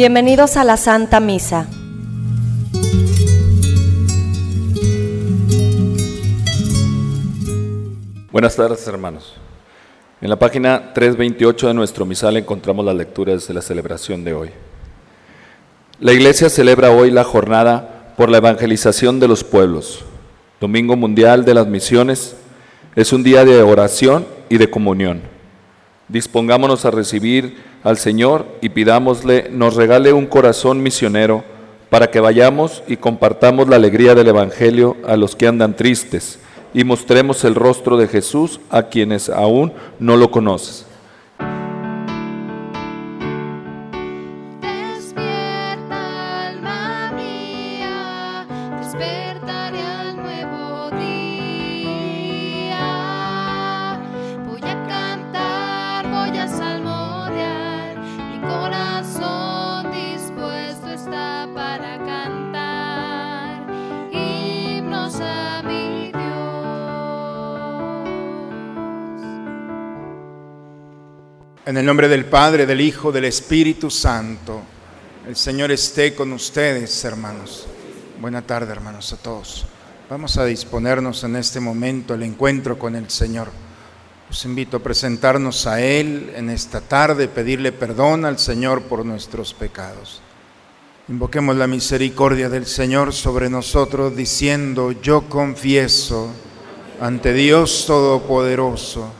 Bienvenidos a la Santa Misa. Buenas tardes, hermanos. En la página 328 de nuestro misal encontramos las lecturas de la celebración de hoy. La Iglesia celebra hoy la jornada por la evangelización de los pueblos. Domingo Mundial de las Misiones es un día de oración y de comunión. Dispongámonos a recibir al Señor y pidámosle nos regale un corazón misionero para que vayamos y compartamos la alegría del Evangelio a los que andan tristes y mostremos el rostro de Jesús a quienes aún no lo conocen. En el nombre del Padre, del Hijo, del Espíritu Santo. El Señor esté con ustedes, hermanos. Buena tarde, hermanos, a todos. Vamos a disponernos en este momento al encuentro con el Señor. Os invito a presentarnos a Él en esta tarde, pedirle perdón al Señor por nuestros pecados. Invoquemos la misericordia del Señor sobre nosotros diciendo, yo confieso ante Dios Todopoderoso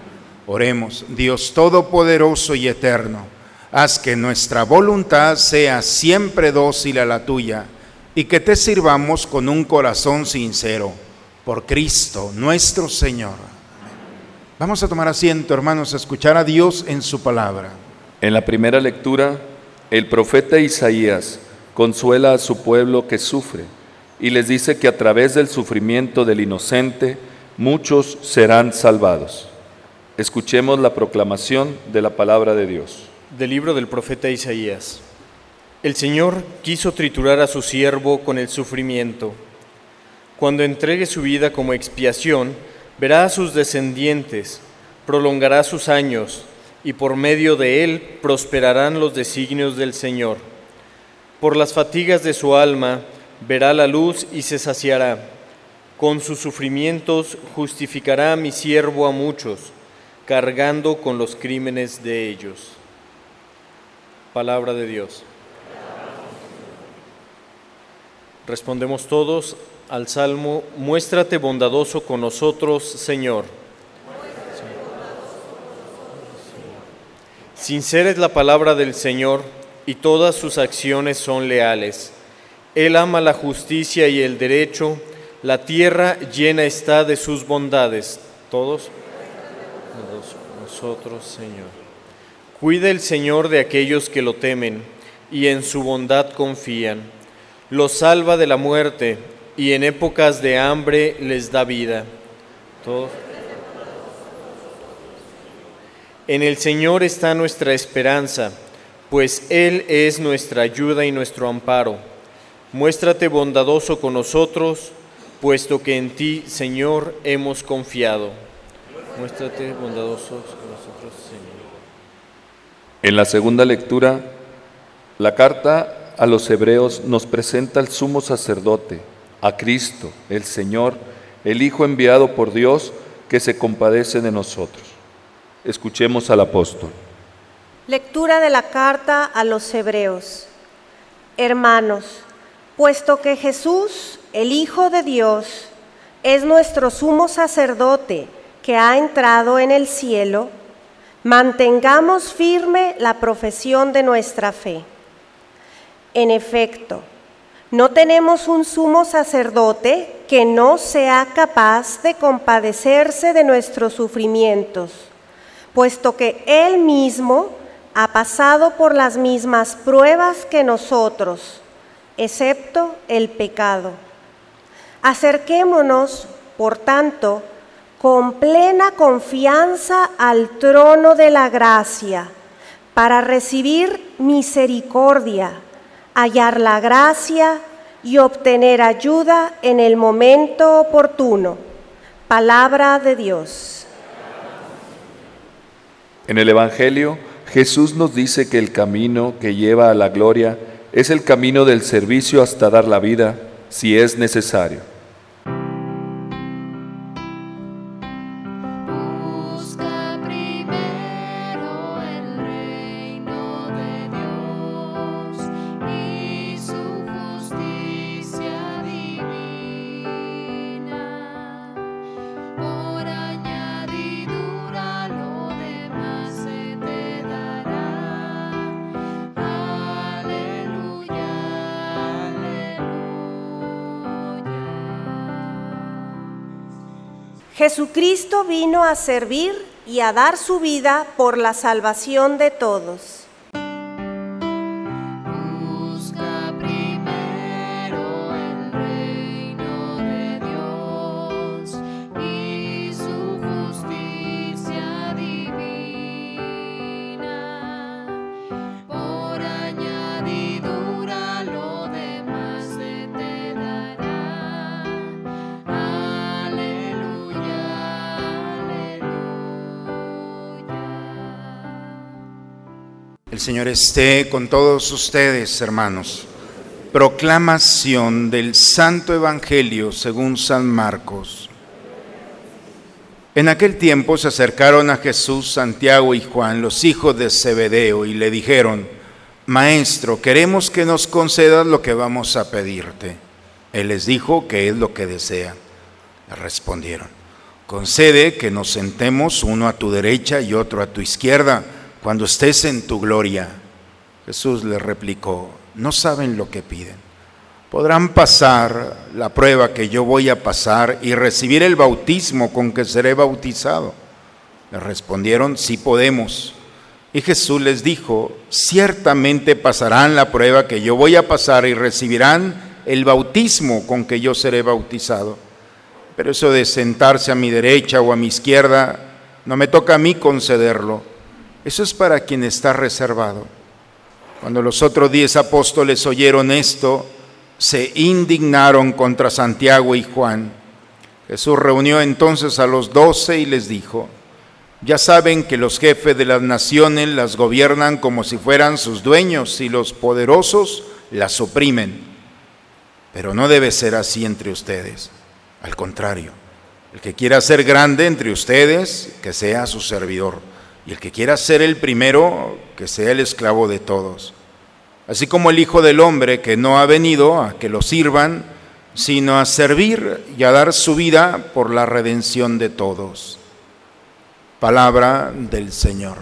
Oremos, Dios Todopoderoso y Eterno, haz que nuestra voluntad sea siempre dócil a la tuya y que te sirvamos con un corazón sincero. Por Cristo nuestro Señor. Vamos a tomar asiento, hermanos, a escuchar a Dios en su palabra. En la primera lectura, el profeta Isaías consuela a su pueblo que sufre y les dice que a través del sufrimiento del inocente muchos serán salvados. Escuchemos la proclamación de la palabra de Dios. Del libro del profeta Isaías. El Señor quiso triturar a su siervo con el sufrimiento. Cuando entregue su vida como expiación, verá a sus descendientes, prolongará sus años, y por medio de él prosperarán los designios del Señor. Por las fatigas de su alma verá la luz y se saciará. Con sus sufrimientos justificará a mi siervo a muchos, cargando con los crímenes de ellos. Palabra de Dios. Respondemos todos al Salmo, muéstrate bondadoso con nosotros, Señor. Sincera es la palabra del Señor y todas sus acciones son leales. Él ama la justicia y el derecho, la tierra llena está de sus bondades. Todos Señor. Cuida el Señor de aquellos que lo temen y en su bondad confían. Los salva de la muerte y en épocas de hambre les da vida. Todos. En el Señor está nuestra esperanza, pues Él es nuestra ayuda y nuestro amparo. Muéstrate bondadoso con nosotros, puesto que en ti, Señor, hemos confiado. Muéstrate bondadoso. En la segunda lectura, la carta a los hebreos nos presenta al sumo sacerdote, a Cristo, el Señor, el Hijo enviado por Dios, que se compadece de nosotros. Escuchemos al apóstol. Lectura de la carta a los hebreos. Hermanos, puesto que Jesús, el Hijo de Dios, es nuestro sumo sacerdote que ha entrado en el cielo, mantengamos firme la profesión de nuestra fe. En efecto, no tenemos un sumo sacerdote que no sea capaz de compadecerse de nuestros sufrimientos puesto que Él mismo ha pasado por las mismas pruebas que nosotros, excepto el pecado. Acerquémonos, por tanto, con plena confianza al trono de la gracia, para recibir misericordia, hallar la gracia y obtener ayuda en el momento oportuno. Palabra de Dios. En el Evangelio, Jesús nos dice que el camino que lleva a la gloria es el camino del servicio hasta dar la vida, si es necesario. Jesucristo vino a servir y a dar su vida por la salvación de todos. Señor esté con todos ustedes, hermanos. Proclamación del Santo Evangelio según San Marcos. En aquel tiempo se acercaron a Jesús Santiago y Juan, los hijos de Zebedeo, y le dijeron, Maestro, queremos que nos concedas lo que vamos a pedirte. Él les dijo que es lo que desea. Le respondieron, concede que nos sentemos uno a tu derecha y otro a tu izquierda cuando estés en tu gloria. Jesús le replicó, no saben lo que piden. Podrán pasar la prueba que yo voy a pasar y recibir el bautismo con que seré bautizado. Le respondieron, sí podemos. Y Jesús les dijo, ciertamente pasarán la prueba que yo voy a pasar y recibirán el bautismo con que yo seré bautizado. Pero eso de sentarse a mi derecha o a mi izquierda, no me toca a mí concederlo eso es para quien está reservado. Cuando los otros diez apóstoles oyeron esto, se indignaron contra Santiago y Juan. Jesús reunió entonces a los doce y les dijo, ya saben que los jefes de las naciones las gobiernan como si fueran sus dueños y los poderosos las oprimen. Pero no debe ser así entre ustedes. Al contrario, el que quiera ser grande entre ustedes, que sea su servidor. Y el que quiera ser el primero, que sea el esclavo de todos. Así como el Hijo del Hombre, que no ha venido a que lo sirvan, sino a servir y a dar su vida por la redención de todos. Palabra del Señor.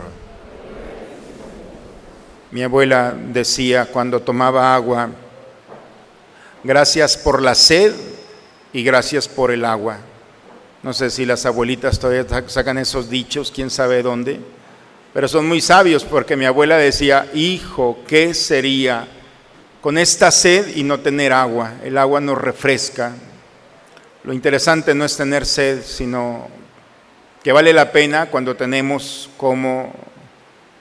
Mi abuela decía cuando tomaba agua, gracias por la sed y gracias por el agua. No sé si las abuelitas todavía sacan esos dichos, quién sabe dónde, pero son muy sabios porque mi abuela decía, hijo, ¿qué sería? con esta sed y no tener agua. El agua nos refresca. Lo interesante no es tener sed, sino que vale la pena cuando tenemos cómo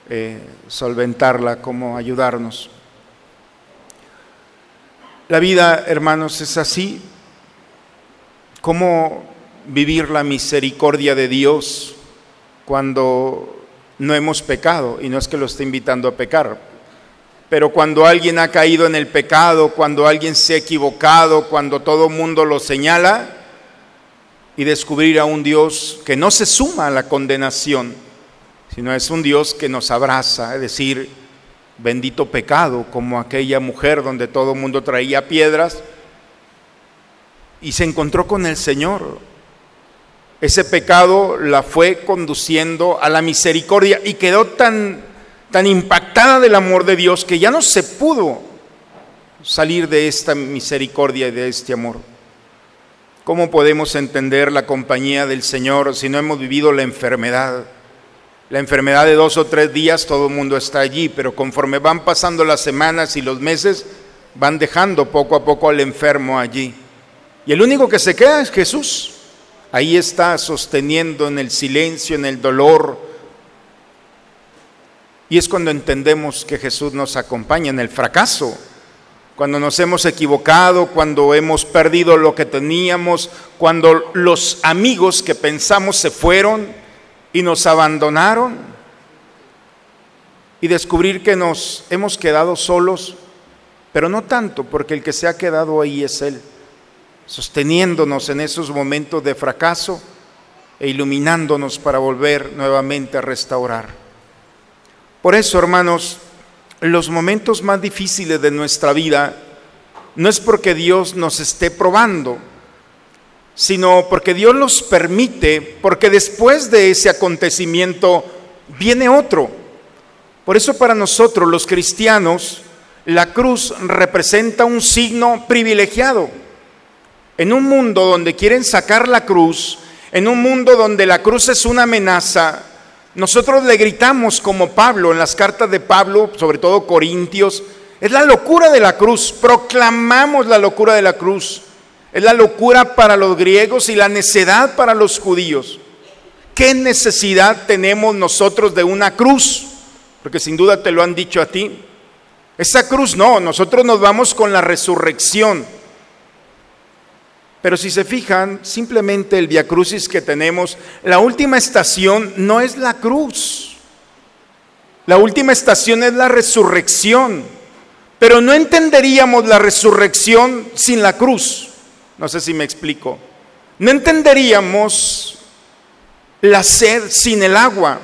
eh, solventarla, cómo ayudarnos. La vida, hermanos, es así. ¿Cómo vivir la misericordia de Dios cuando no hemos pecado? Y no es que lo esté invitando a pecar, pero cuando alguien ha caído en el pecado, cuando alguien se ha equivocado, cuando todo el mundo lo señala, y descubrir a un Dios que no se suma a la condenación, sino es un Dios que nos abraza, es decir, bendito pecado, como aquella mujer donde todo el mundo traía piedras y se encontró con el Señor. Ese pecado la fue conduciendo a la misericordia y quedó tan tan impactada del amor de Dios que ya no se pudo salir de esta misericordia y de este amor. ¿Cómo podemos entender la compañía del Señor si no hemos vivido la enfermedad? La enfermedad de dos o tres días, todo el mundo está allí, pero conforme van pasando las semanas y los meses, van dejando poco a poco al enfermo allí. Y el único que se queda es Jesús. Ahí está sosteniendo en el silencio, en el dolor, y es cuando entendemos que Jesús nos acompaña en el fracaso, cuando nos hemos equivocado, cuando hemos perdido lo que teníamos, cuando los amigos que pensamos se fueron y nos abandonaron. Y descubrir que nos hemos quedado solos, pero no tanto, porque el que se ha quedado ahí es Él, sosteniéndonos en esos momentos de fracaso e iluminándonos para volver nuevamente a restaurar. Por eso, hermanos, los momentos más difíciles de nuestra vida no es porque Dios nos esté probando, sino porque Dios los permite, porque después de ese acontecimiento viene otro. Por eso para nosotros los cristianos, la cruz representa un signo privilegiado. En un mundo donde quieren sacar la cruz, en un mundo donde la cruz es una amenaza, nosotros le gritamos como Pablo en las cartas de Pablo, sobre todo Corintios, es la locura de la cruz, proclamamos la locura de la cruz. Es la locura para los griegos y la necedad para los judíos. ¿Qué necesidad tenemos nosotros de una cruz? Porque sin duda te lo han dicho a ti. Esa cruz no, nosotros nos vamos con la resurrección. Pero si se fijan, simplemente el Via Crucis que tenemos, la última estación no es la cruz. La última estación es la resurrección. Pero no entenderíamos la resurrección sin la cruz. No sé si me explico. No entenderíamos la sed sin el agua.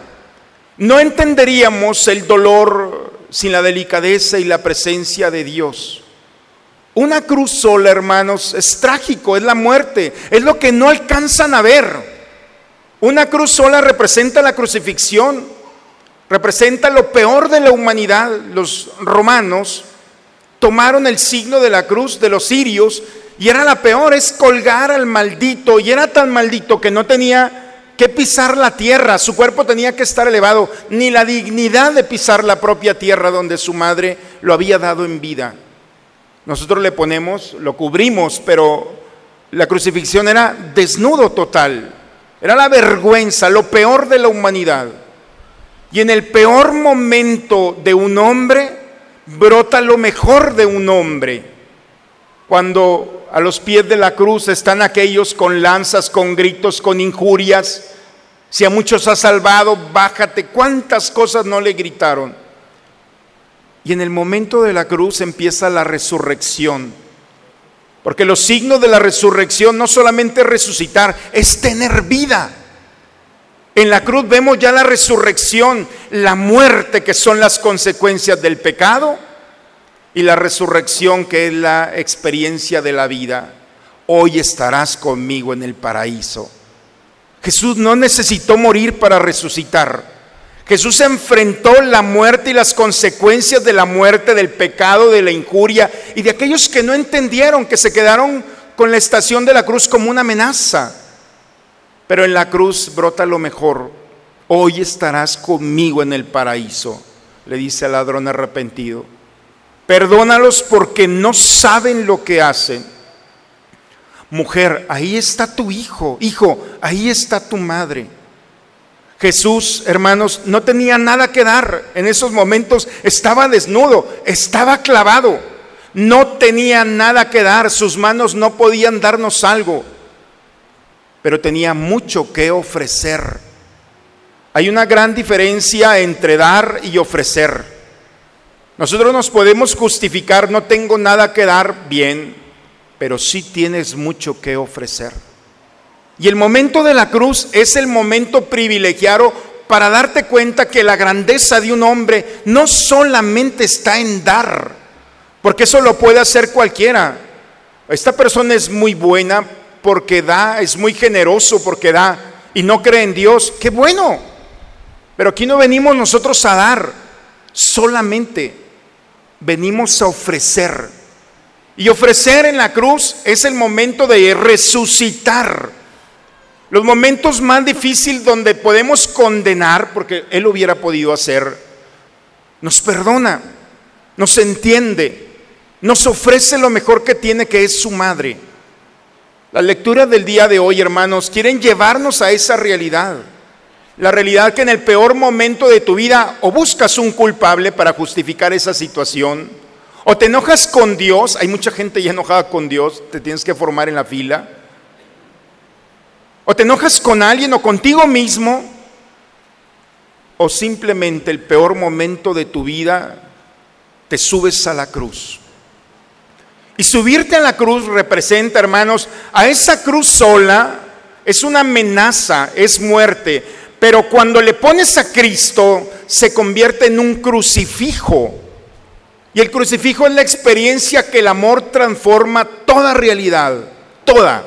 No entenderíamos el dolor sin la delicadeza y la presencia de Dios. Una cruz sola, hermanos, es trágico, es la muerte, es lo que no alcanzan a ver. Una cruz sola representa la crucifixión, representa lo peor de la humanidad. Los romanos tomaron el signo de la cruz de los sirios y era la peor, es colgar al maldito y era tan maldito que no tenía que pisar la tierra, su cuerpo tenía que estar elevado, ni la dignidad de pisar la propia tierra donde su madre lo había dado en vida. Nosotros le ponemos, lo cubrimos, pero la crucifixión era desnudo total. Era la vergüenza, lo peor de la humanidad. Y en el peor momento de un hombre brota lo mejor de un hombre. cuando a los pies de la cruz están aquellos con lanzas, con gritos, con injurias. Si a muchos ha salvado, bájate. ¿Cuántas cosas no le gritaron? Y en el momento de la cruz empieza la resurrección. Porque los signos de la resurrección no solamente es resucitar, es tener vida. En la cruz vemos ya la resurrección, la muerte que son las consecuencias del pecado y la resurrección que es la experiencia de la vida. Hoy estarás conmigo en el paraíso. Jesús no necesitó morir para resucitar. Jesús enfrentó la muerte y las consecuencias de la muerte, del pecado, de la injuria y de aquellos que no entendieron, que se quedaron con la estación de la cruz como una amenaza. Pero en la cruz brota lo mejor. Hoy estarás conmigo en el paraíso, le dice al ladrón arrepentido. Perdónalos porque no saben lo que hacen. Mujer, ahí está tu hijo. Hijo, ahí está tu madre. Jesús, hermanos, no tenía nada que dar. En esos momentos estaba desnudo, estaba clavado. No tenía nada que dar. Sus manos no podían darnos algo. Pero tenía mucho que ofrecer. Hay una gran diferencia entre dar y ofrecer. Nosotros nos podemos justificar, no tengo nada que dar bien, pero sí tienes mucho que ofrecer. Y el momento de la cruz es el momento privilegiado para darte cuenta que la grandeza de un hombre no solamente está en dar, porque eso lo puede hacer cualquiera. Esta persona es muy buena porque da, es muy generoso porque da y no cree en Dios. Qué bueno. Pero aquí no venimos nosotros a dar solamente venimos a ofrecer. Y ofrecer en la cruz es el momento de resucitar. Los momentos más difíciles donde podemos condenar, porque Él hubiera podido hacer, nos perdona, nos entiende, nos ofrece lo mejor que tiene, que es su madre. La lectura del día de hoy, hermanos, quieren llevarnos a esa realidad. La realidad que en el peor momento de tu vida o buscas un culpable para justificar esa situación, o te enojas con Dios, hay mucha gente ya enojada con Dios, te tienes que formar en la fila, o te enojas con alguien o contigo mismo, o simplemente el peor momento de tu vida, te subes a la cruz. Y subirte a la cruz representa, hermanos, a esa cruz sola es una amenaza, es muerte. Pero cuando le pones a Cristo, se convierte en un crucifijo. Y el crucifijo es la experiencia que el amor transforma toda realidad, toda.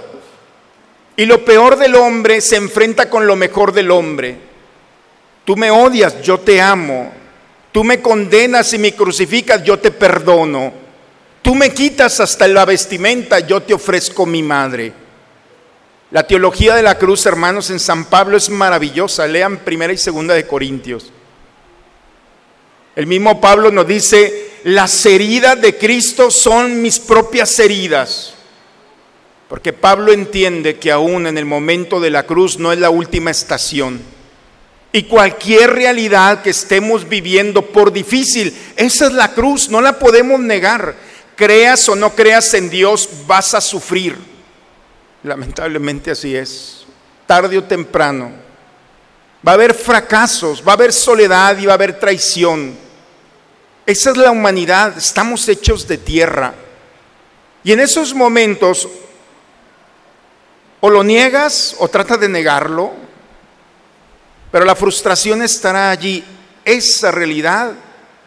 Y lo peor del hombre se enfrenta con lo mejor del hombre. Tú me odias, yo te amo. Tú me condenas y me crucificas, yo te perdono. Tú me quitas hasta la vestimenta, yo te ofrezco mi madre. La teología de la cruz, hermanos, en San Pablo es maravillosa. Lean primera y segunda de Corintios. El mismo Pablo nos dice, las heridas de Cristo son mis propias heridas. Porque Pablo entiende que aún en el momento de la cruz no es la última estación. Y cualquier realidad que estemos viviendo, por difícil, esa es la cruz, no la podemos negar. Creas o no creas en Dios, vas a sufrir. Lamentablemente así es. Tarde o temprano. Va a haber fracasos, va a haber soledad y va a haber traición. Esa es la humanidad, estamos hechos de tierra. Y en esos momentos o lo niegas o trata de negarlo, pero la frustración estará allí. Esa realidad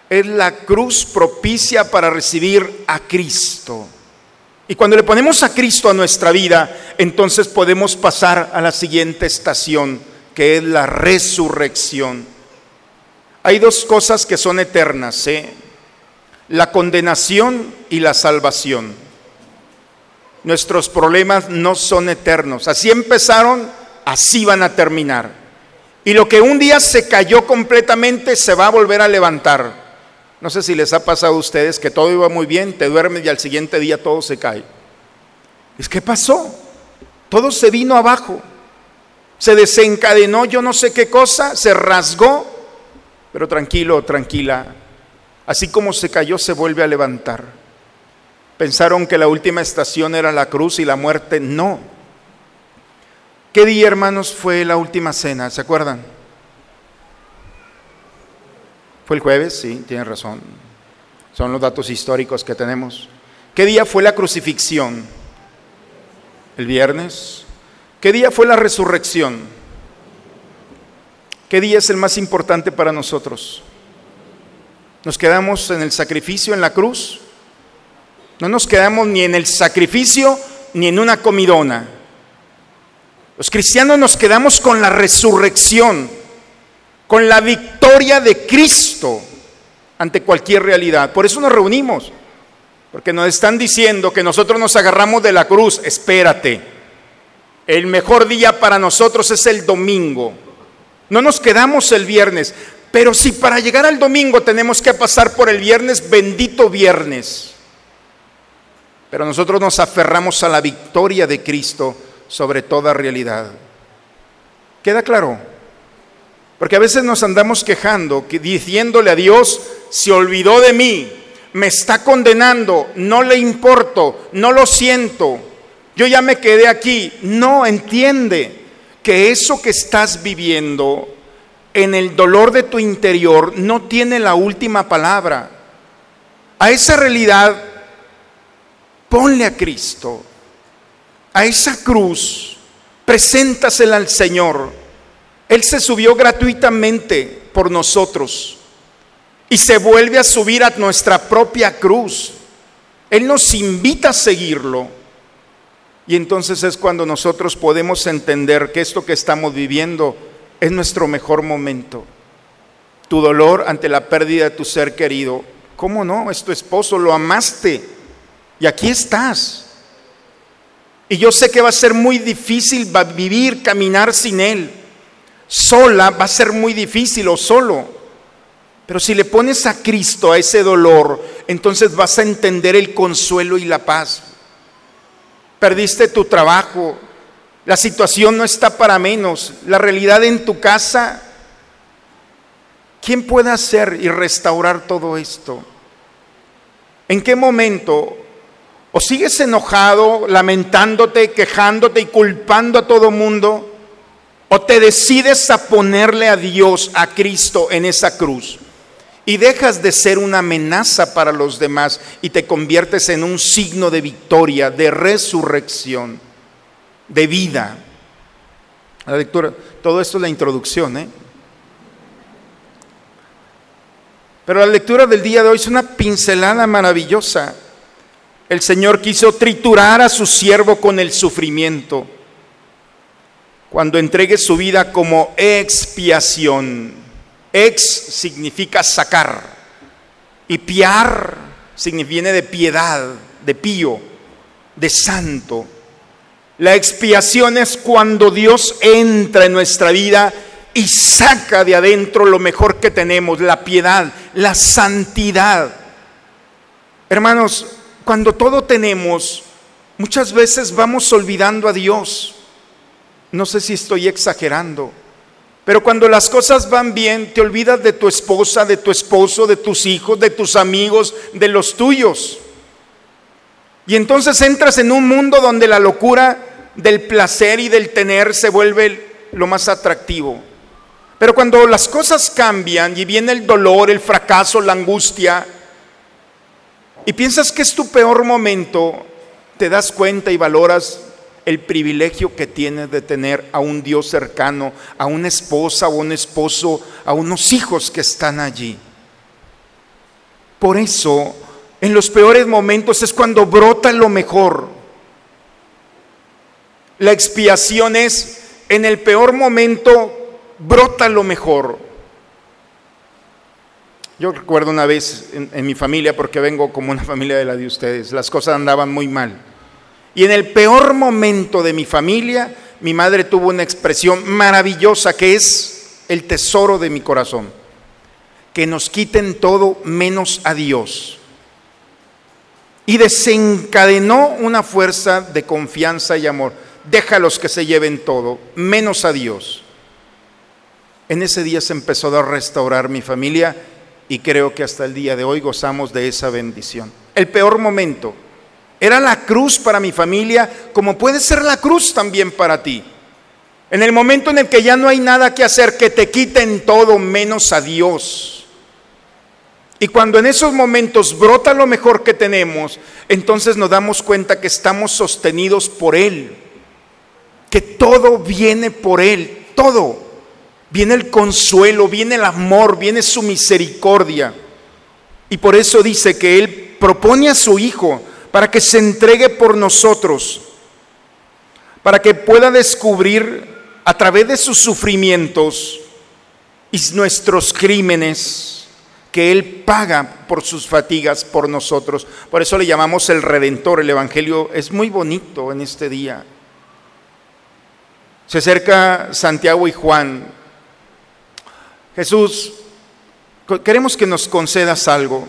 es la cruz propicia para recibir a Cristo. Y cuando le ponemos a Cristo a nuestra vida, entonces podemos pasar a la siguiente estación, que es la resurrección. Hay dos cosas que son eternas, ¿eh? la condenación y la salvación. Nuestros problemas no son eternos. Así empezaron, así van a terminar. Y lo que un día se cayó completamente se va a volver a levantar. No sé si les ha pasado a ustedes que todo iba muy bien, te duermes y al siguiente día todo se cae. Es que pasó. Todo se vino abajo. Se desencadenó yo no sé qué cosa, se rasgó, pero tranquilo, tranquila. Así como se cayó, se vuelve a levantar. Pensaron que la última estación era la cruz y la muerte. No. ¿Qué día, hermanos, fue la última cena? ¿Se acuerdan? ¿Fue el jueves? Sí, tiene razón. Son los datos históricos que tenemos. ¿Qué día fue la crucifixión? ¿El viernes? ¿Qué día fue la resurrección? ¿Qué día es el más importante para nosotros? ¿Nos quedamos en el sacrificio en la cruz? No nos quedamos ni en el sacrificio ni en una comidona. Los cristianos nos quedamos con la resurrección, con la victoria de Cristo ante cualquier realidad. Por eso nos reunimos. Porque nos están diciendo que nosotros nos agarramos de la cruz. Espérate. El mejor día para nosotros es el domingo. No nos quedamos el viernes. Pero si para llegar al domingo tenemos que pasar por el viernes, bendito viernes. Pero nosotros nos aferramos a la victoria de Cristo sobre toda realidad. ¿Queda claro? Porque a veces nos andamos quejando, diciéndole a Dios, se olvidó de mí, me está condenando, no le importo, no lo siento, yo ya me quedé aquí. No entiende que eso que estás viviendo en el dolor de tu interior no tiene la última palabra. A esa realidad ponle a Cristo, a esa cruz, preséntasela al Señor. Él se subió gratuitamente por nosotros y se vuelve a subir a nuestra propia cruz. Él nos invita a seguirlo. Y entonces es cuando nosotros podemos entender que esto que estamos viviendo es nuestro mejor momento. Tu dolor ante la pérdida de tu ser querido. ¿Cómo no? Es tu esposo, lo amaste. Y aquí estás. Y yo sé que va a ser muy difícil vivir, caminar sin Él. Sola va a ser muy difícil o solo. Pero si le pones a Cristo a ese dolor, entonces vas a entender el consuelo y la paz. Perdiste tu trabajo, la situación no está para menos, la realidad en tu casa. ¿Quién puede hacer y restaurar todo esto? ¿En qué momento? ¿O sigues enojado, lamentándote, quejándote y culpando a todo mundo? ¿O te decides a ponerle a Dios, a Cristo en esa cruz? y dejas de ser una amenaza para los demás y te conviertes en un signo de victoria, de resurrección, de vida. La lectura, todo esto es la introducción, ¿eh? Pero la lectura del día de hoy es una pincelada maravillosa. El Señor quiso triturar a su siervo con el sufrimiento cuando entregue su vida como expiación Ex significa sacar y piar viene de piedad, de pío, de santo. La expiación es cuando Dios entra en nuestra vida y saca de adentro lo mejor que tenemos, la piedad, la santidad. Hermanos, cuando todo tenemos, muchas veces vamos olvidando a Dios. No sé si estoy exagerando. Pero cuando las cosas van bien, te olvidas de tu esposa, de tu esposo, de tus hijos, de tus amigos, de los tuyos. Y entonces entras en un mundo donde la locura del placer y del tener se vuelve lo más atractivo. Pero cuando las cosas cambian y viene el dolor, el fracaso, la angustia, y piensas que es tu peor momento, te das cuenta y valoras el privilegio que tienes de tener a un Dios cercano, a una esposa o un esposo, a unos hijos que están allí. Por eso, en los peores momentos es cuando brota lo mejor. La expiación es, en el peor momento, brota lo mejor. Yo recuerdo una vez en, en mi familia, porque vengo como una familia de la de ustedes, las cosas andaban muy mal y en el peor momento de mi familia, mi madre tuvo una expresión maravillosa que es el tesoro de mi corazón. Que nos quiten todo menos a Dios. Y desencadenó una fuerza de confianza y amor. Déjalos que se lleven todo, menos a Dios. En ese día se empezó a restaurar mi familia y creo que hasta el día de hoy gozamos de esa bendición. El peor momento Era la cruz para mi familia, como puede ser la cruz también para ti. En el momento en el que ya no hay nada que hacer, que te quiten todo menos a Dios. Y cuando en esos momentos brota lo mejor que tenemos, entonces nos damos cuenta que estamos sostenidos por Él, que todo viene por Él, todo. Viene el consuelo, viene el amor, viene su misericordia. Y por eso dice que Él propone a su Hijo para que se entregue por nosotros, para que pueda descubrir a través de sus sufrimientos y nuestros crímenes que Él paga por sus fatigas por nosotros. Por eso le llamamos el Redentor. El Evangelio es muy bonito en este día. Se acerca Santiago y Juan. Jesús, queremos que nos concedas algo.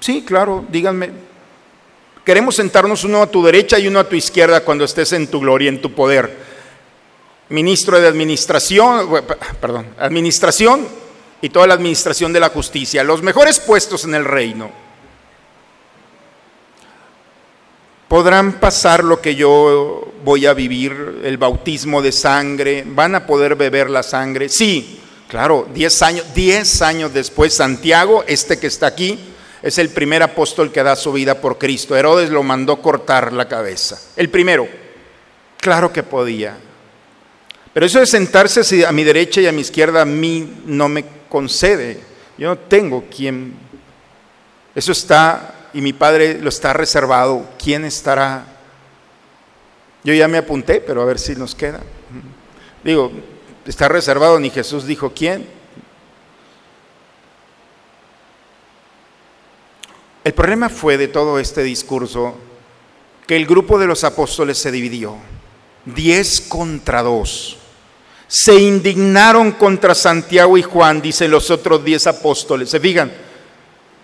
Sí, claro, díganme, Queremos sentarnos uno a tu derecha y uno a tu izquierda cuando estés en tu gloria, en tu poder. Ministro de Administración, perdón, Administración y toda la Administración de la Justicia, los mejores puestos en el reino. Podrán pasar lo que yo voy a vivir, el bautismo de sangre, van a poder beber la sangre. Sí, claro, diez años, diez años después, Santiago, este que está aquí, es el primer apóstol que da su vida por Cristo. Herodes lo mandó cortar la cabeza. El primero. Claro que podía. Pero eso de sentarse a mi derecha y a mi izquierda a mí no me concede. Yo no tengo quien. Eso está, y mi Padre lo está reservado. ¿Quién estará? Yo ya me apunté, pero a ver si nos queda. Digo, está reservado, ni Jesús dijo quién. El problema fue de todo este discurso que el grupo de los apóstoles se dividió, diez contra dos. Se indignaron contra Santiago y Juan, dicen los otros diez apóstoles. Se fijan,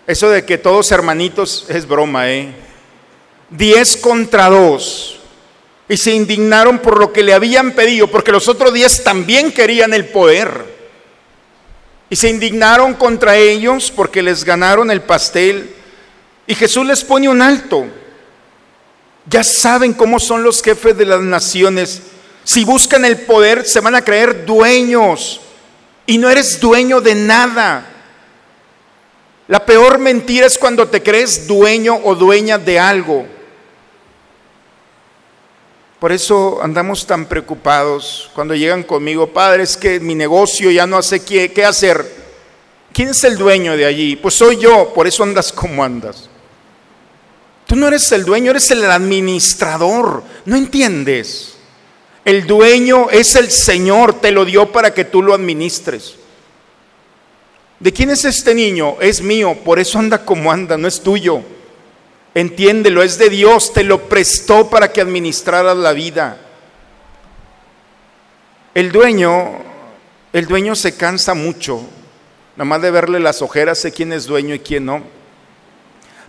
eso de que todos hermanitos es broma, ¿eh? Diez contra dos. Y se indignaron por lo que le habían pedido, porque los otros diez también querían el poder. Y se indignaron contra ellos porque les ganaron el pastel y Jesús les pone un alto. Ya saben cómo son los jefes de las naciones. Si buscan el poder, se van a creer dueños. Y no eres dueño de nada. La peor mentira es cuando te crees dueño o dueña de algo. Por eso andamos tan preocupados cuando llegan conmigo, padre, es que mi negocio ya no hace qué, qué hacer. ¿Quién es el dueño de allí? Pues soy yo, por eso andas como andas. Tú no eres el dueño, eres el administrador. ¿No entiendes? El dueño es el Señor, te lo dio para que tú lo administres. ¿De quién es este niño? Es mío, por eso anda como anda, no es tuyo. Entiéndelo, es de Dios, te lo prestó para que administraras la vida. El dueño, el dueño se cansa mucho, nada más de verle las ojeras, sé quién es dueño y quién no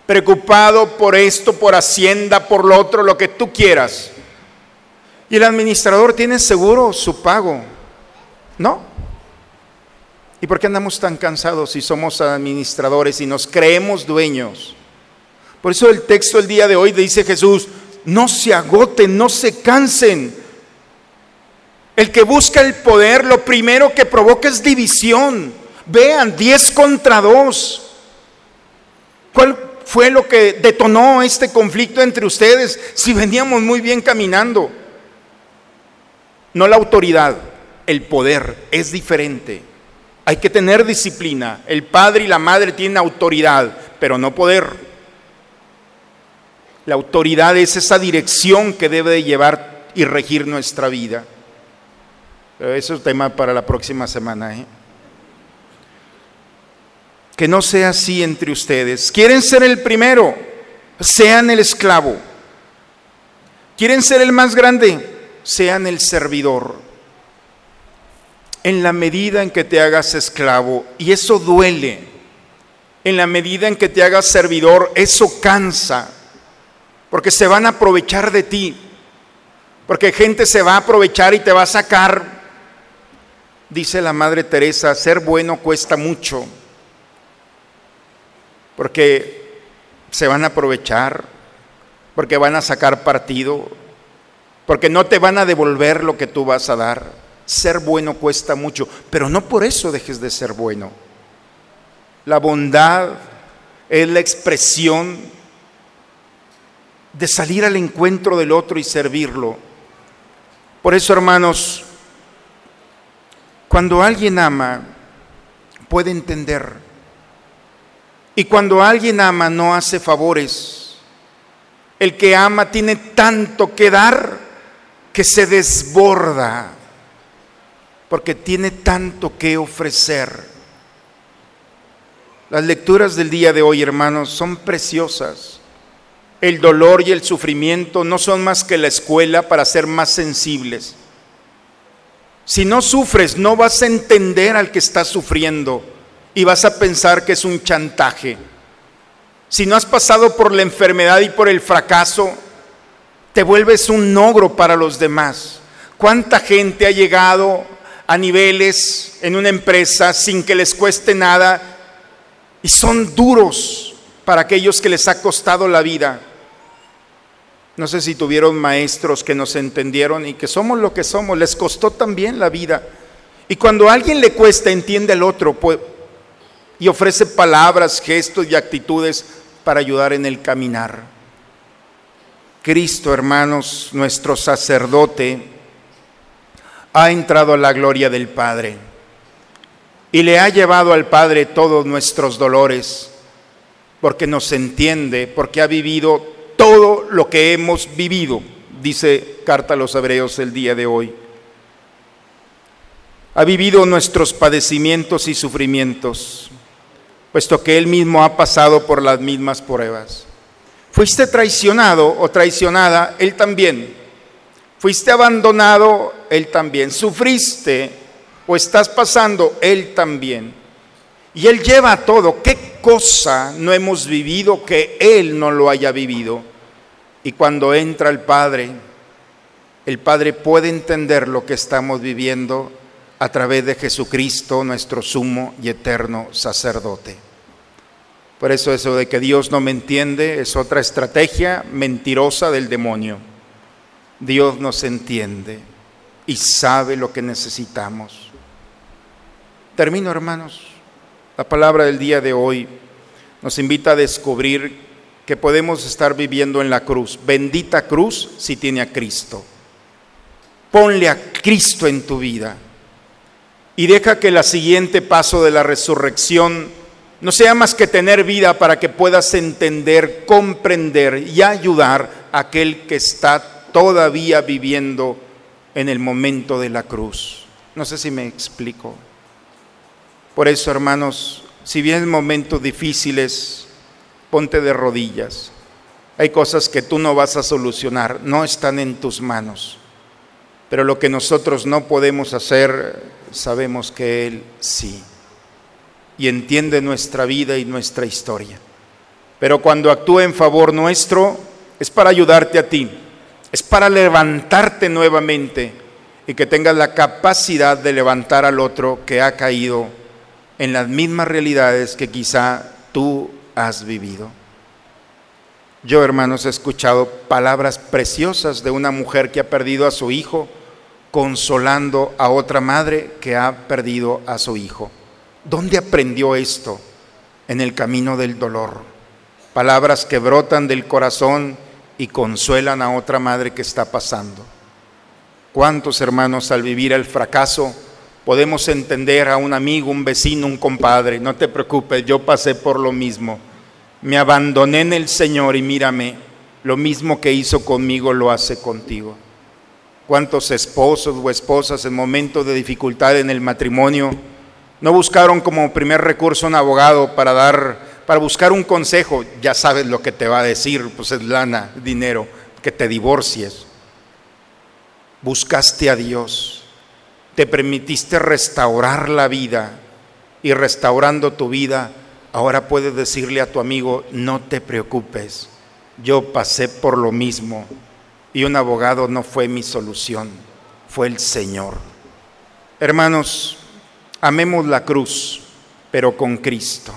preocupado por esto, por Hacienda, por lo otro, lo que tú quieras. Y el administrador tiene seguro su pago. ¿No? ¿Y por qué andamos tan cansados si somos administradores y nos creemos dueños? Por eso el texto el día de hoy dice Jesús, no se agoten, no se cansen. El que busca el poder, lo primero que provoca es división. Vean, 10 contra 2. ¿Cuál, fue lo que detonó este conflicto entre ustedes si veníamos muy bien caminando? No la autoridad, el poder es diferente. Hay que tener disciplina. El padre y la madre tienen autoridad, pero no poder. La autoridad es esa dirección que debe de llevar y regir nuestra vida. Pero eso es tema para la próxima semana. ¿eh? Que no sea así entre ustedes. ¿Quieren ser el primero? Sean el esclavo. ¿Quieren ser el más grande? Sean el servidor. En la medida en que te hagas esclavo, y eso duele, en la medida en que te hagas servidor, eso cansa, porque se van a aprovechar de ti, porque gente se va a aprovechar y te va a sacar. Dice la Madre Teresa, ser bueno cuesta mucho porque se van a aprovechar. porque van a sacar partido, porque no te van a devolver lo que tú vas a dar. Ser bueno cuesta mucho, pero no por eso dejes de ser bueno. La bondad es la expresión de salir al encuentro del otro y servirlo. Por eso, hermanos, cuando alguien ama, puede entender. Y cuando alguien ama, no hace favores. El que ama tiene tanto que dar que se desborda, porque tiene tanto que ofrecer. Las lecturas del día de hoy, hermanos, son preciosas. El dolor y el sufrimiento no son más que la escuela para ser más sensibles. Si no sufres, no vas a entender al que está sufriendo y vas a pensar que es un chantaje. Si no has pasado por la enfermedad y por el fracaso, te vuelves un ogro para los demás. ¿Cuánta gente ha llegado a niveles en una empresa sin que les cueste nada y son duros para aquellos que les ha costado la vida? No sé si tuvieron maestros que nos entendieron y que somos lo que somos, les costó también la vida. Y cuando a alguien le cuesta, entiende al otro pues, y ofrece palabras, gestos y actitudes para ayudar en el caminar. Cristo, hermanos, nuestro sacerdote, ha entrado a la gloria del Padre y le ha llevado al Padre todos nuestros dolores, porque nos entiende, porque ha vivido todo lo que hemos vivido, dice Carta a los Hebreos el día de hoy. Ha vivido nuestros padecimientos y sufrimientos, puesto que Él mismo ha pasado por las mismas pruebas. Fuiste traicionado o traicionada, Él también. Fuiste abandonado, Él también. Sufriste o estás pasando, Él también. Y Él lleva todo. ¿Qué cosa no hemos vivido que Él no lo haya vivido? Y cuando entra el Padre, el Padre puede entender lo que estamos viviendo a través de Jesucristo, nuestro sumo y eterno sacerdote. Por eso eso de que Dios no me entiende es otra estrategia mentirosa del demonio. Dios nos entiende y sabe lo que necesitamos. Termino, hermanos. La palabra del día de hoy nos invita a descubrir que podemos estar viviendo en la cruz. Bendita cruz si tiene a Cristo. Ponle a Cristo en tu vida y deja que el siguiente paso de la resurrección no sea más que tener vida para que puedas entender, comprender y ayudar a aquel que está todavía viviendo en el momento de la cruz. No sé si me explico. Por eso, hermanos, si bien momentos difíciles, ponte de rodillas. Hay cosas que tú no vas a solucionar, no están en tus manos. Pero lo que nosotros no podemos hacer, sabemos que Él sí. Y entiende nuestra vida y nuestra historia. Pero cuando actúa en favor nuestro, es para ayudarte a ti, es para levantarte nuevamente y que tengas la capacidad de levantar al otro que ha caído en las mismas realidades que quizá tú has vivido. Yo, hermanos, he escuchado palabras preciosas de una mujer que ha perdido a su hijo, consolando a otra madre que ha perdido a su hijo. ¿Dónde aprendió esto? En el camino del dolor. Palabras que brotan del corazón y consuelan a otra madre que está pasando. ¿Cuántos hermanos al vivir el fracaso Podemos entender a un amigo, un vecino, un compadre, no te preocupes, yo pasé por lo mismo. Me abandoné en el Señor y mírame, lo mismo que hizo conmigo lo hace contigo. ¿Cuántos esposos o esposas en momentos de dificultad en el matrimonio no buscaron como primer recurso un abogado para dar para buscar un consejo? Ya sabes lo que te va a decir, pues es lana, dinero, que te divorcies. Buscaste a Dios te permitiste restaurar la vida y restaurando tu vida, ahora puedes decirle a tu amigo, no te preocupes, yo pasé por lo mismo y un abogado no fue mi solución, fue el Señor. Hermanos, amemos la cruz, pero con Cristo.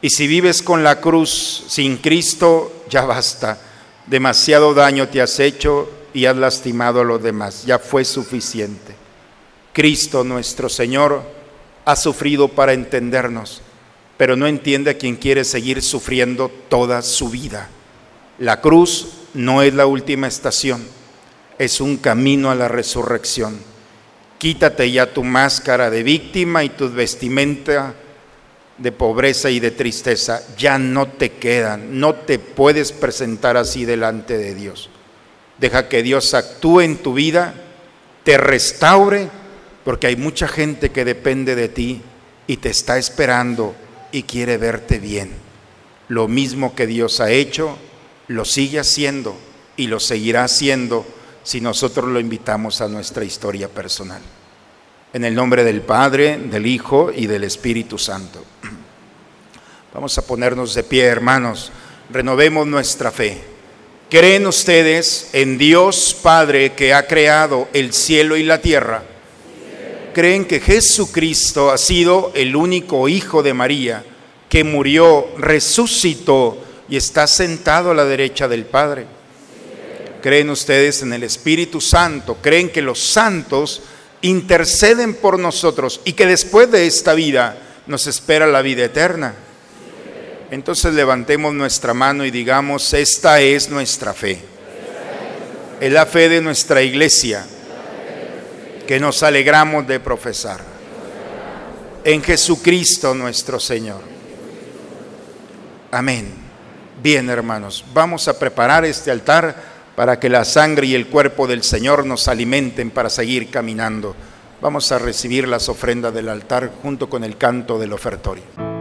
Y si vives con la cruz sin Cristo, ya basta, Demasiado daño te has hecho y has lastimado a los demás. Ya fue suficiente. Cristo nuestro Señor ha sufrido para entendernos, pero no entiende a quien quiere seguir sufriendo toda su vida. La cruz no es la última estación, es un camino a la resurrección. Quítate ya tu máscara de víctima y tu vestimenta de pobreza y de tristeza. Ya no te quedan, no te puedes presentar así delante de Dios. Deja que Dios actúe en tu vida, te restaure, porque hay mucha gente que depende de ti y te está esperando y quiere verte bien. Lo mismo que Dios ha hecho, lo sigue haciendo y lo seguirá haciendo si nosotros lo invitamos a nuestra historia personal. En el nombre del Padre, del Hijo y del Espíritu Santo. Vamos a ponernos de pie, hermanos. Renovemos nuestra fe. ¿Creen ustedes en Dios Padre que ha creado el cielo y la tierra? ¿Creen que Jesucristo ha sido el único Hijo de María que murió, resucitó y está sentado a la derecha del Padre? ¿Creen ustedes en el Espíritu Santo? ¿Creen que los santos interceden por nosotros y que después de esta vida nos espera la vida eterna? Entonces levantemos nuestra mano y digamos, esta es nuestra fe. Es la fe de nuestra iglesia que nos alegramos de profesar. En Jesucristo nuestro Señor. Amén. Bien, hermanos, vamos a preparar este altar para que la sangre y el cuerpo del Señor nos alimenten para seguir caminando. Vamos a recibir las ofrendas del altar junto con el canto del ofertorio.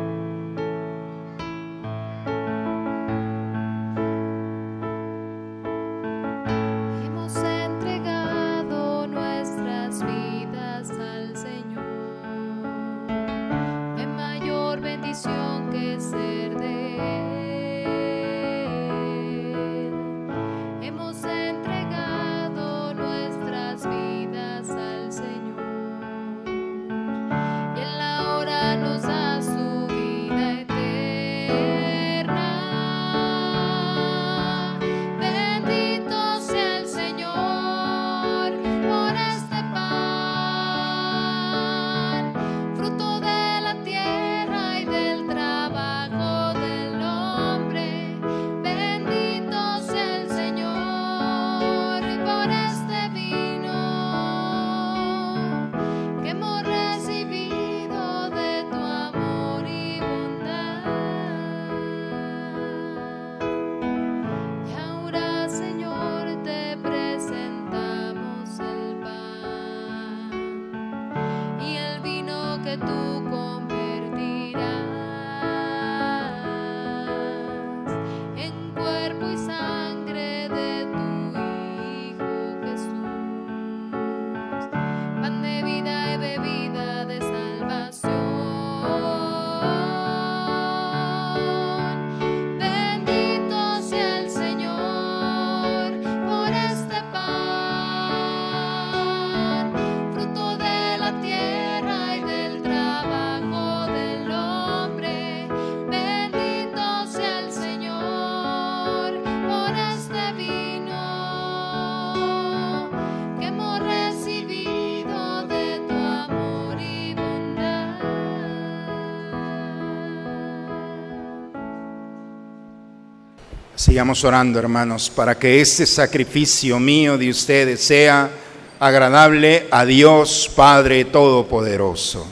Orando, hermanos, para que este sacrificio mío de ustedes sea agradable a Dios Padre Todopoderoso.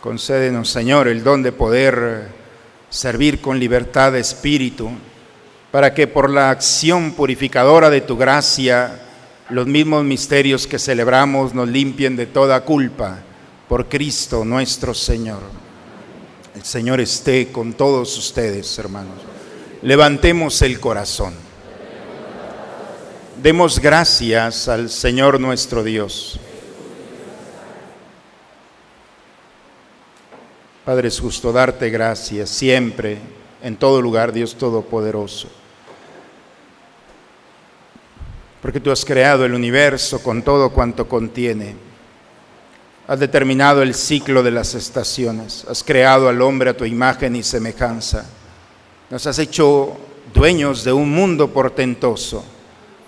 Concédenos, Señor, el don de poder servir con libertad de espíritu, para que por la acción purificadora de tu gracia, los mismos misterios que celebramos nos limpien de toda culpa por Cristo nuestro Señor. El Señor esté con todos ustedes, hermanos. Levantemos el corazón. Demos gracias al Señor nuestro Dios. Padre, es justo darte gracias siempre, en todo lugar, Dios Todopoderoso porque tú has creado el universo con todo cuanto contiene. has determinado el ciclo de las estaciones, has creado al hombre a tu imagen y semejanza, nos has hecho dueños de un mundo portentoso,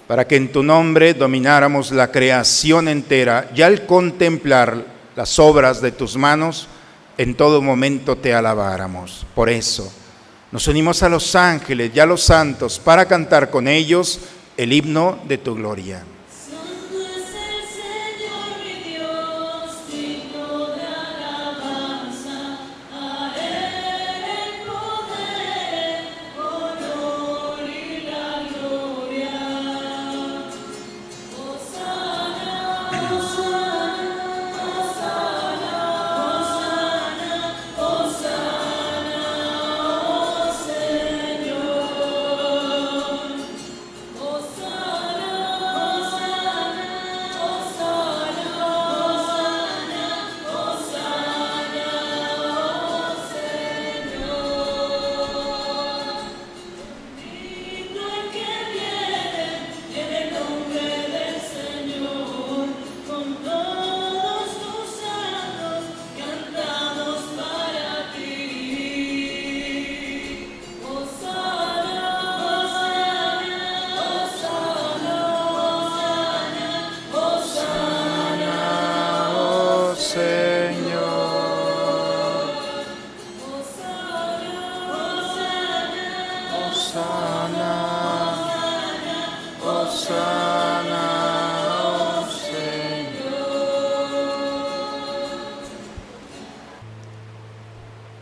para que en tu nombre domináramos la creación entera y al contemplar las obras de tus manos, en todo momento te alabáramos. Por eso nos unimos a los ángeles y a los santos para cantar con ellos el himno de tu gloria.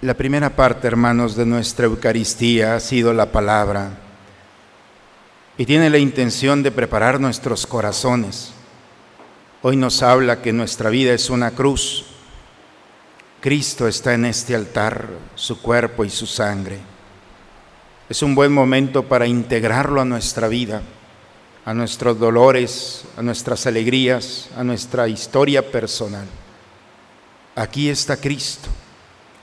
La primera parte, hermanos, de nuestra Eucaristía ha sido la palabra y tiene la intención de preparar nuestros corazones. Hoy nos habla que nuestra vida es una cruz. Cristo está en este altar, su cuerpo y su sangre. Es un buen momento para integrarlo a nuestra vida, a nuestros dolores, a nuestras alegrías, a nuestra historia personal. Aquí está Cristo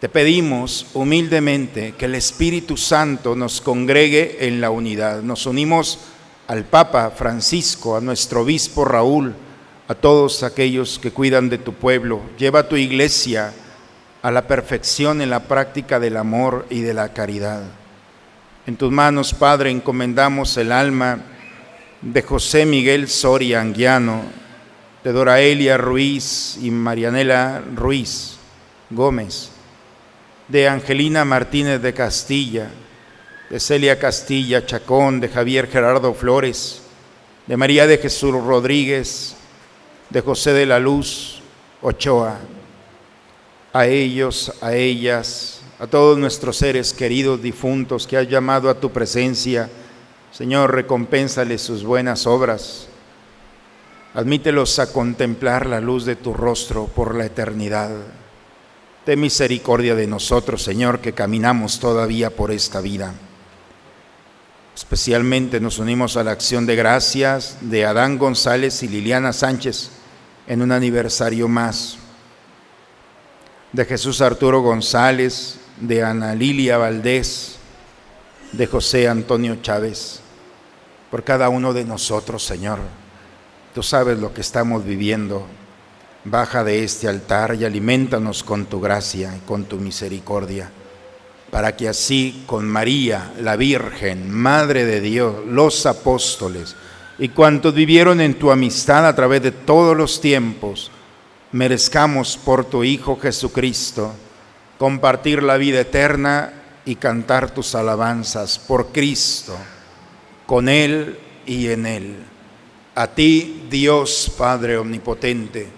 Te pedimos humildemente que el Espíritu Santo nos congregue en la unidad. Nos unimos al Papa Francisco, a nuestro obispo Raúl, a todos aquellos que cuidan de tu pueblo. Lleva tu iglesia a la perfección en la práctica del amor y de la caridad. En tus manos, Padre, encomendamos el alma de José Miguel Soria Anguiano, de Doraelia Ruiz y Marianela Ruiz Gómez, de Angelina Martínez de Castilla, de Celia Castilla Chacón, de Javier Gerardo Flores, de María de Jesús Rodríguez, de José de la Luz Ochoa, a ellos, a ellas, a todos nuestros seres queridos difuntos que has llamado a tu presencia, Señor, recompénsale sus buenas obras. Admítelos a contemplar la luz de tu rostro por la eternidad. Ten misericordia de nosotros, Señor, que caminamos todavía por esta vida. Especialmente nos unimos a la acción de gracias de Adán González y Liliana Sánchez en un aniversario más. De Jesús Arturo González, de Ana Lilia Valdés, de José Antonio Chávez, por cada uno de nosotros, Señor. Tú sabes lo que estamos viviendo. Baja de este altar y alimentanos con tu gracia y con tu misericordia, para que así con María, la Virgen, Madre de Dios, los apóstoles y cuantos vivieron en tu amistad a través de todos los tiempos, merezcamos por tu Hijo Jesucristo compartir la vida eterna y cantar tus alabanzas por Cristo, con Él y en Él. A ti, Dios Padre Omnipotente,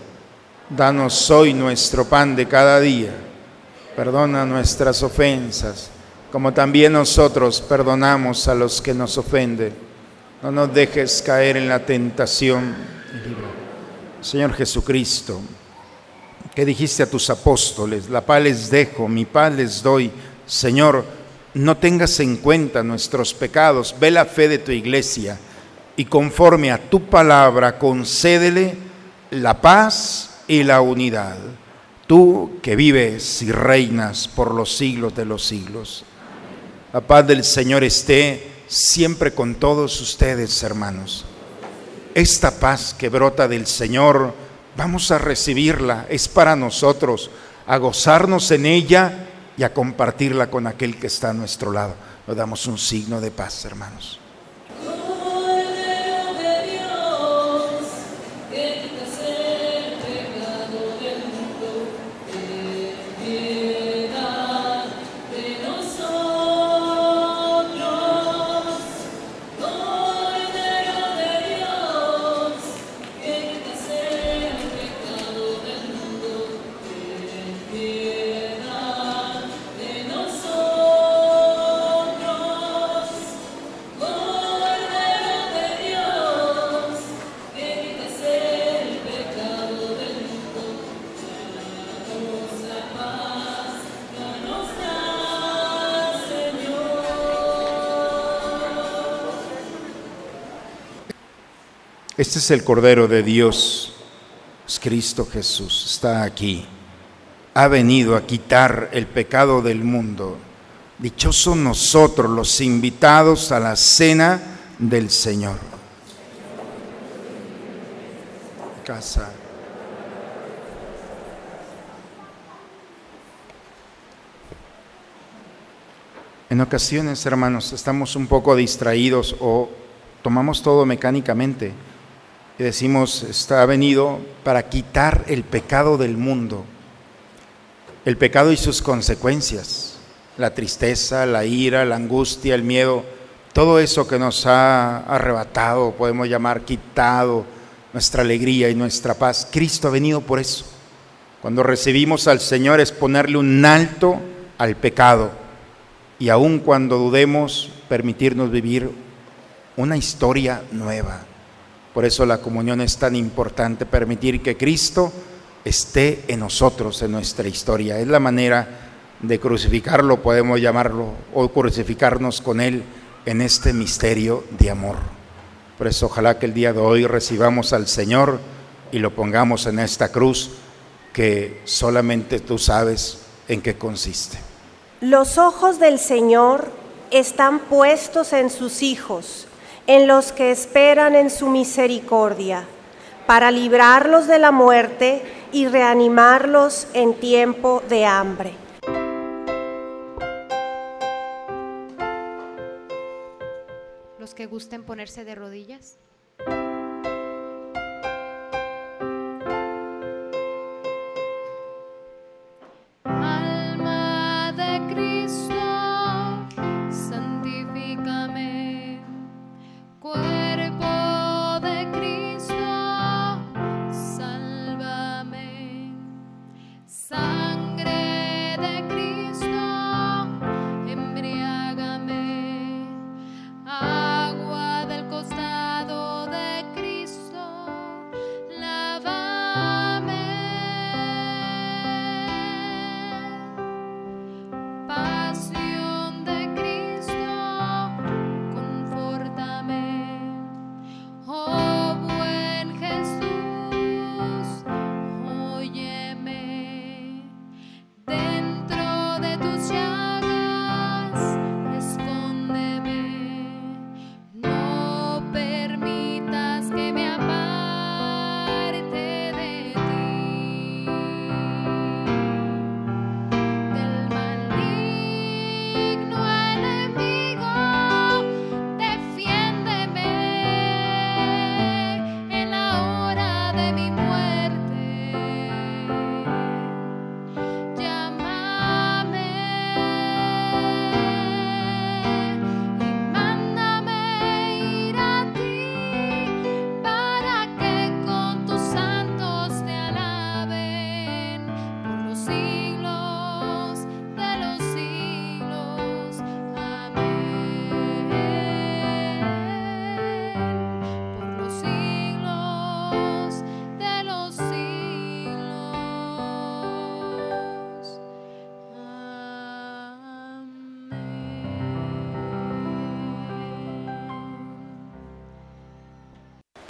Danos hoy nuestro pan de cada día, perdona nuestras ofensas, como también nosotros perdonamos a los que nos ofenden. No nos dejes caer en la tentación. Señor Jesucristo, que dijiste a tus apóstoles, la paz les dejo, mi paz les doy. Señor, no tengas en cuenta nuestros pecados, ve la fe de tu iglesia y conforme a tu palabra concédele la paz y la unidad. Tú que vives y reinas por los siglos de los siglos. La paz del Señor esté siempre con todos ustedes, hermanos. Esta paz que brota del Señor, Vamos a recibirla, es para nosotros, a gozarnos en ella y a compartirla con aquel que está a nuestro lado. Nos damos un signo de paz, hermanos. Este es el Cordero de Dios, Cristo Jesús, está aquí. Ha venido a quitar el pecado del mundo. Dichosos nosotros los invitados a la cena del Señor. Casa. En ocasiones, hermanos, estamos un poco distraídos o tomamos todo mecánicamente decimos, está venido para quitar el pecado del mundo, el pecado y sus consecuencias, la tristeza, la ira, la angustia, el miedo, todo eso que nos ha arrebatado, podemos llamar quitado nuestra alegría y nuestra paz. Cristo ha venido por eso. Cuando recibimos al Señor es ponerle un alto al pecado y aun cuando dudemos, permitirnos vivir una historia nueva. Por eso la comunión es tan importante, permitir que Cristo esté en nosotros, en nuestra historia. Es la manera de crucificarlo, podemos llamarlo, o crucificarnos con Él en este misterio de amor. Por eso ojalá que el día de hoy recibamos al Señor y lo pongamos en esta cruz que solamente tú sabes en qué consiste. Los ojos del Señor están puestos en sus hijos, en los que esperan en su misericordia, para librarlos de la muerte y reanimarlos en tiempo de hambre. Los que gusten ponerse de rodillas.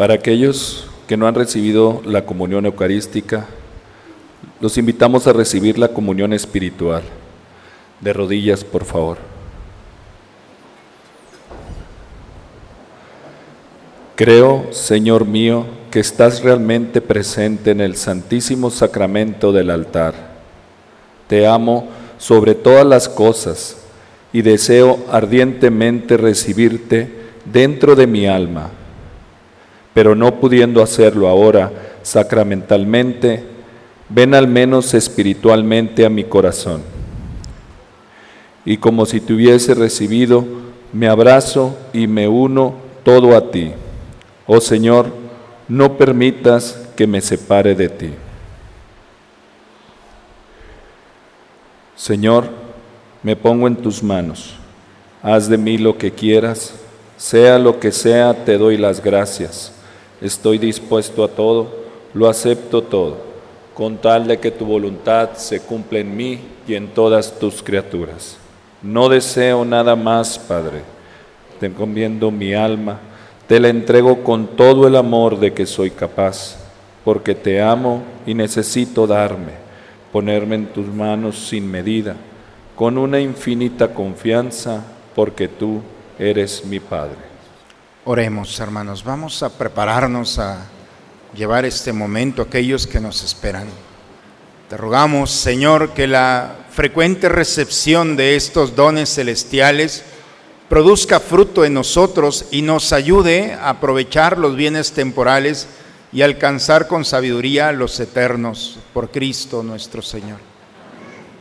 Para aquellos que no han recibido la comunión eucarística, los invitamos a recibir la comunión espiritual. De rodillas, por favor. Creo, Señor mío, que estás realmente presente en el santísimo sacramento del altar. Te amo sobre todas las cosas y deseo ardientemente recibirte dentro de mi alma pero no pudiendo hacerlo ahora sacramentalmente, ven al menos espiritualmente a mi corazón. Y como si te hubiese recibido, me abrazo y me uno todo a ti. Oh Señor, no permitas que me separe de ti. Señor, me pongo en tus manos. Haz de mí lo que quieras, sea lo que sea, te doy las gracias. Estoy dispuesto a todo, lo acepto todo, con tal de que tu voluntad se cumpla en mí y en todas tus criaturas. No deseo nada más, Padre. Te encomiendo mi alma, te la entrego con todo el amor de que soy capaz, porque te amo y necesito darme, ponerme en tus manos sin medida, con una infinita confianza, porque tú eres mi Padre. Oremos, hermanos, vamos a prepararnos a llevar este momento a aquellos que nos esperan. Te rogamos, Señor, que la frecuente recepción de estos dones celestiales produzca fruto en nosotros y nos ayude a aprovechar los bienes temporales y alcanzar con sabiduría los eternos por Cristo nuestro Señor.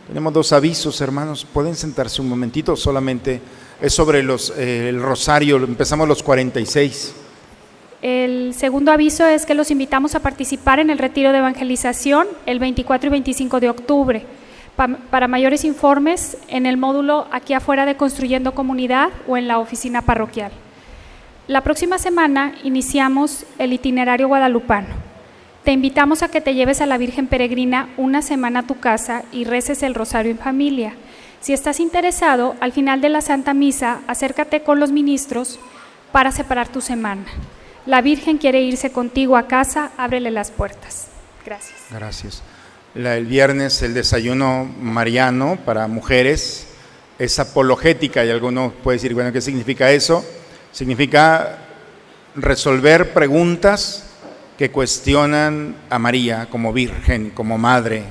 Tenemos dos avisos, hermanos. Pueden sentarse un momentito, solamente es sobre eh, el rosario. Empezamos los 46. El segundo aviso es que los invitamos a participar en el retiro de evangelización el 24 y 25 de octubre. Pa- para mayores informes, en el módulo aquí afuera de Construyendo Comunidad o en la oficina parroquial. La próxima semana iniciamos el itinerario guadalupano. Te invitamos a que te lleves a la Virgen Peregrina una semana a tu casa y reces el rosario en familia. Si estás interesado, al final de la Santa Misa, acércate con los ministros para separar tu semana. La Virgen quiere irse contigo a casa, ábrele las puertas. Gracias. Gracias. El viernes el desayuno mariano para mujeres es apologética y alguno puede decir, bueno, ¿qué significa eso? Significa resolver preguntas que cuestionan a María como virgen, como madre,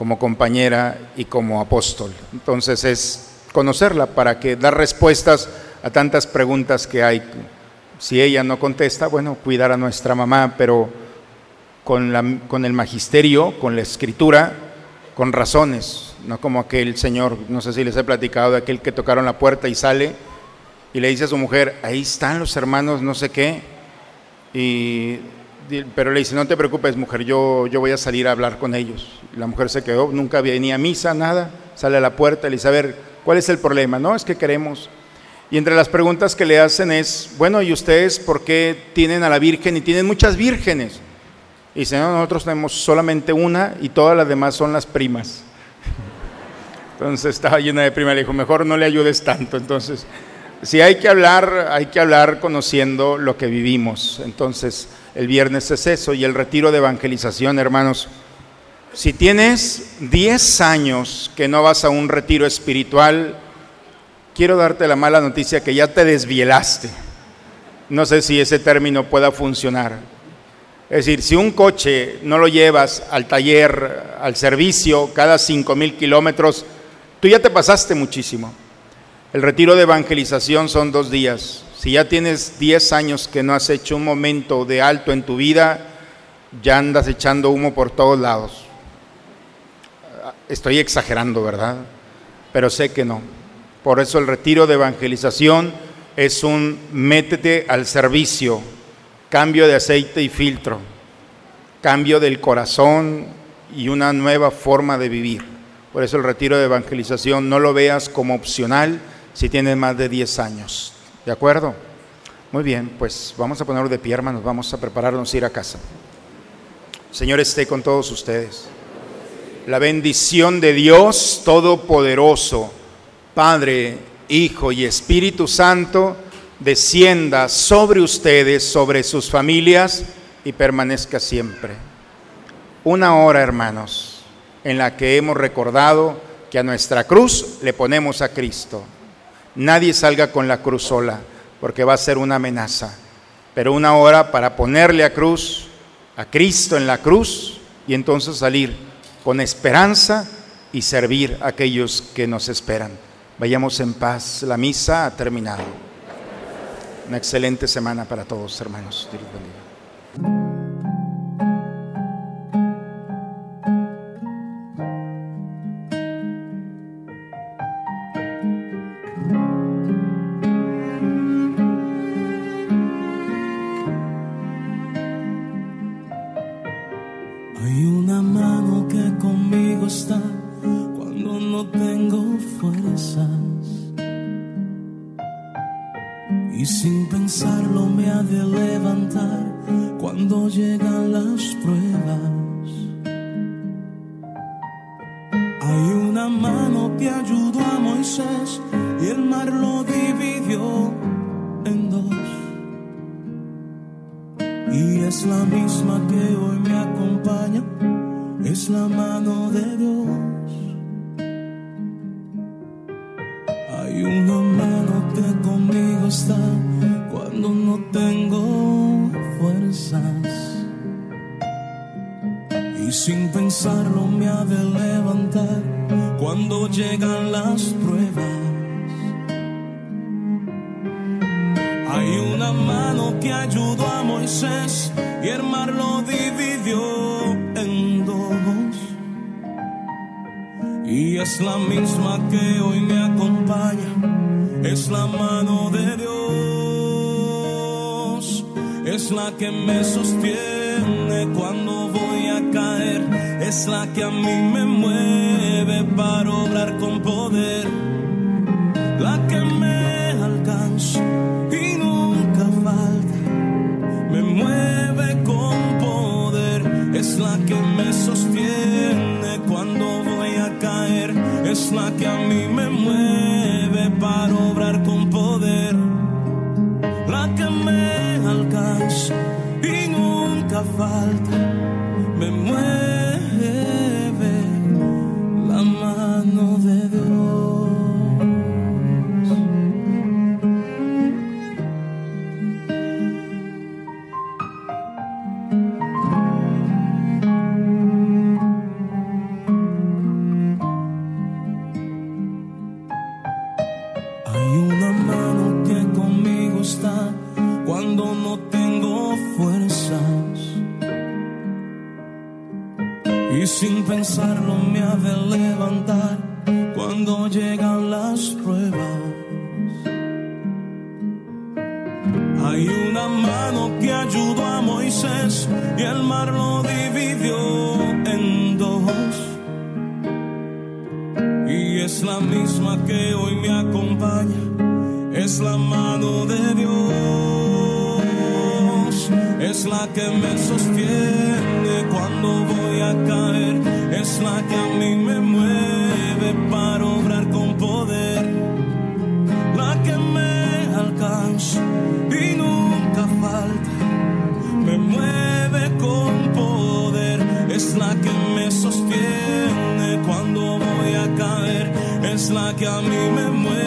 como compañera y como apóstol. Entonces es conocerla para que dar respuestas a tantas preguntas que hay. Si ella no contesta, bueno, cuidar a nuestra mamá, pero con, la- con el magisterio, con la escritura, con razones, no como aquel señor, no sé si les he platicado, de aquel que tocaron la puerta y sale y le dice a su mujer, ahí están los hermanos, no sé qué, y, pero le dice, no te preocupes mujer, yo, yo voy a salir a hablar con ellos. La mujer se quedó, nunca venía a misa, nada, sale a la puerta le dice, a ver, ¿cuál es el problema? No, es que queremos. Y entre las preguntas que le hacen es, bueno, ¿y ustedes por qué tienen a la Virgen y tienen muchas vírgenes? Y dice, no, nosotros tenemos solamente una y todas las demás son las primas. Entonces estaba llena de primas, le dijo, mejor no le ayudes tanto. Entonces, si hay que hablar, hay que hablar conociendo lo que vivimos. Entonces, el viernes es eso y el retiro de evangelización, hermanos. Si tienes 10 años que no vas a un retiro espiritual, quiero darte la mala noticia que ya te desvielaste. No sé si ese término pueda funcionar. Es decir, si un coche no lo llevas al taller, al servicio, cada 5 mil kilómetros, tú ya te pasaste muchísimo. El retiro de evangelización son dos días. Si ya tienes 10 años que no has hecho un momento de alto en tu vida, ya andas echando humo por todos lados. Estoy exagerando, ¿verdad? Pero sé que no. Por eso el retiro de evangelización es un métete al servicio, cambio de aceite y filtro, cambio del corazón y una nueva forma de vivir. Por eso el retiro de evangelización no lo veas como opcional si tienes más de 10 años. ¿De acuerdo? Muy bien, pues vamos a ponerlo de pie, hermanos, vamos a prepararnos a ir a casa. Señor esté con todos ustedes. La bendición de Dios Todopoderoso, Padre, Hijo y Espíritu Santo, descienda sobre ustedes, sobre sus familias y permanezca siempre. Una hora, hermanos, en la que hemos recordado que a nuestra cruz le ponemos a Cristo. Nadie salga con la cruz sola, porque va a ser una amenaza. Pero una hora para ponerle a cruz, a Cristo en la cruz, y entonces salir con esperanza y servir a aquellos que nos esperan. Vayamos en paz. La misa ha terminado. Una excelente semana para todos, hermanos. Dios bendiga. Y es la misma que hoy me acompaña, es la mano de Dios. Es la que me sostiene cuando voy a caer, es la que a mí me mueve para obrar con poder. Caer, es la es la que me sostiene cuando voy a caer, es la que a mí me mueve.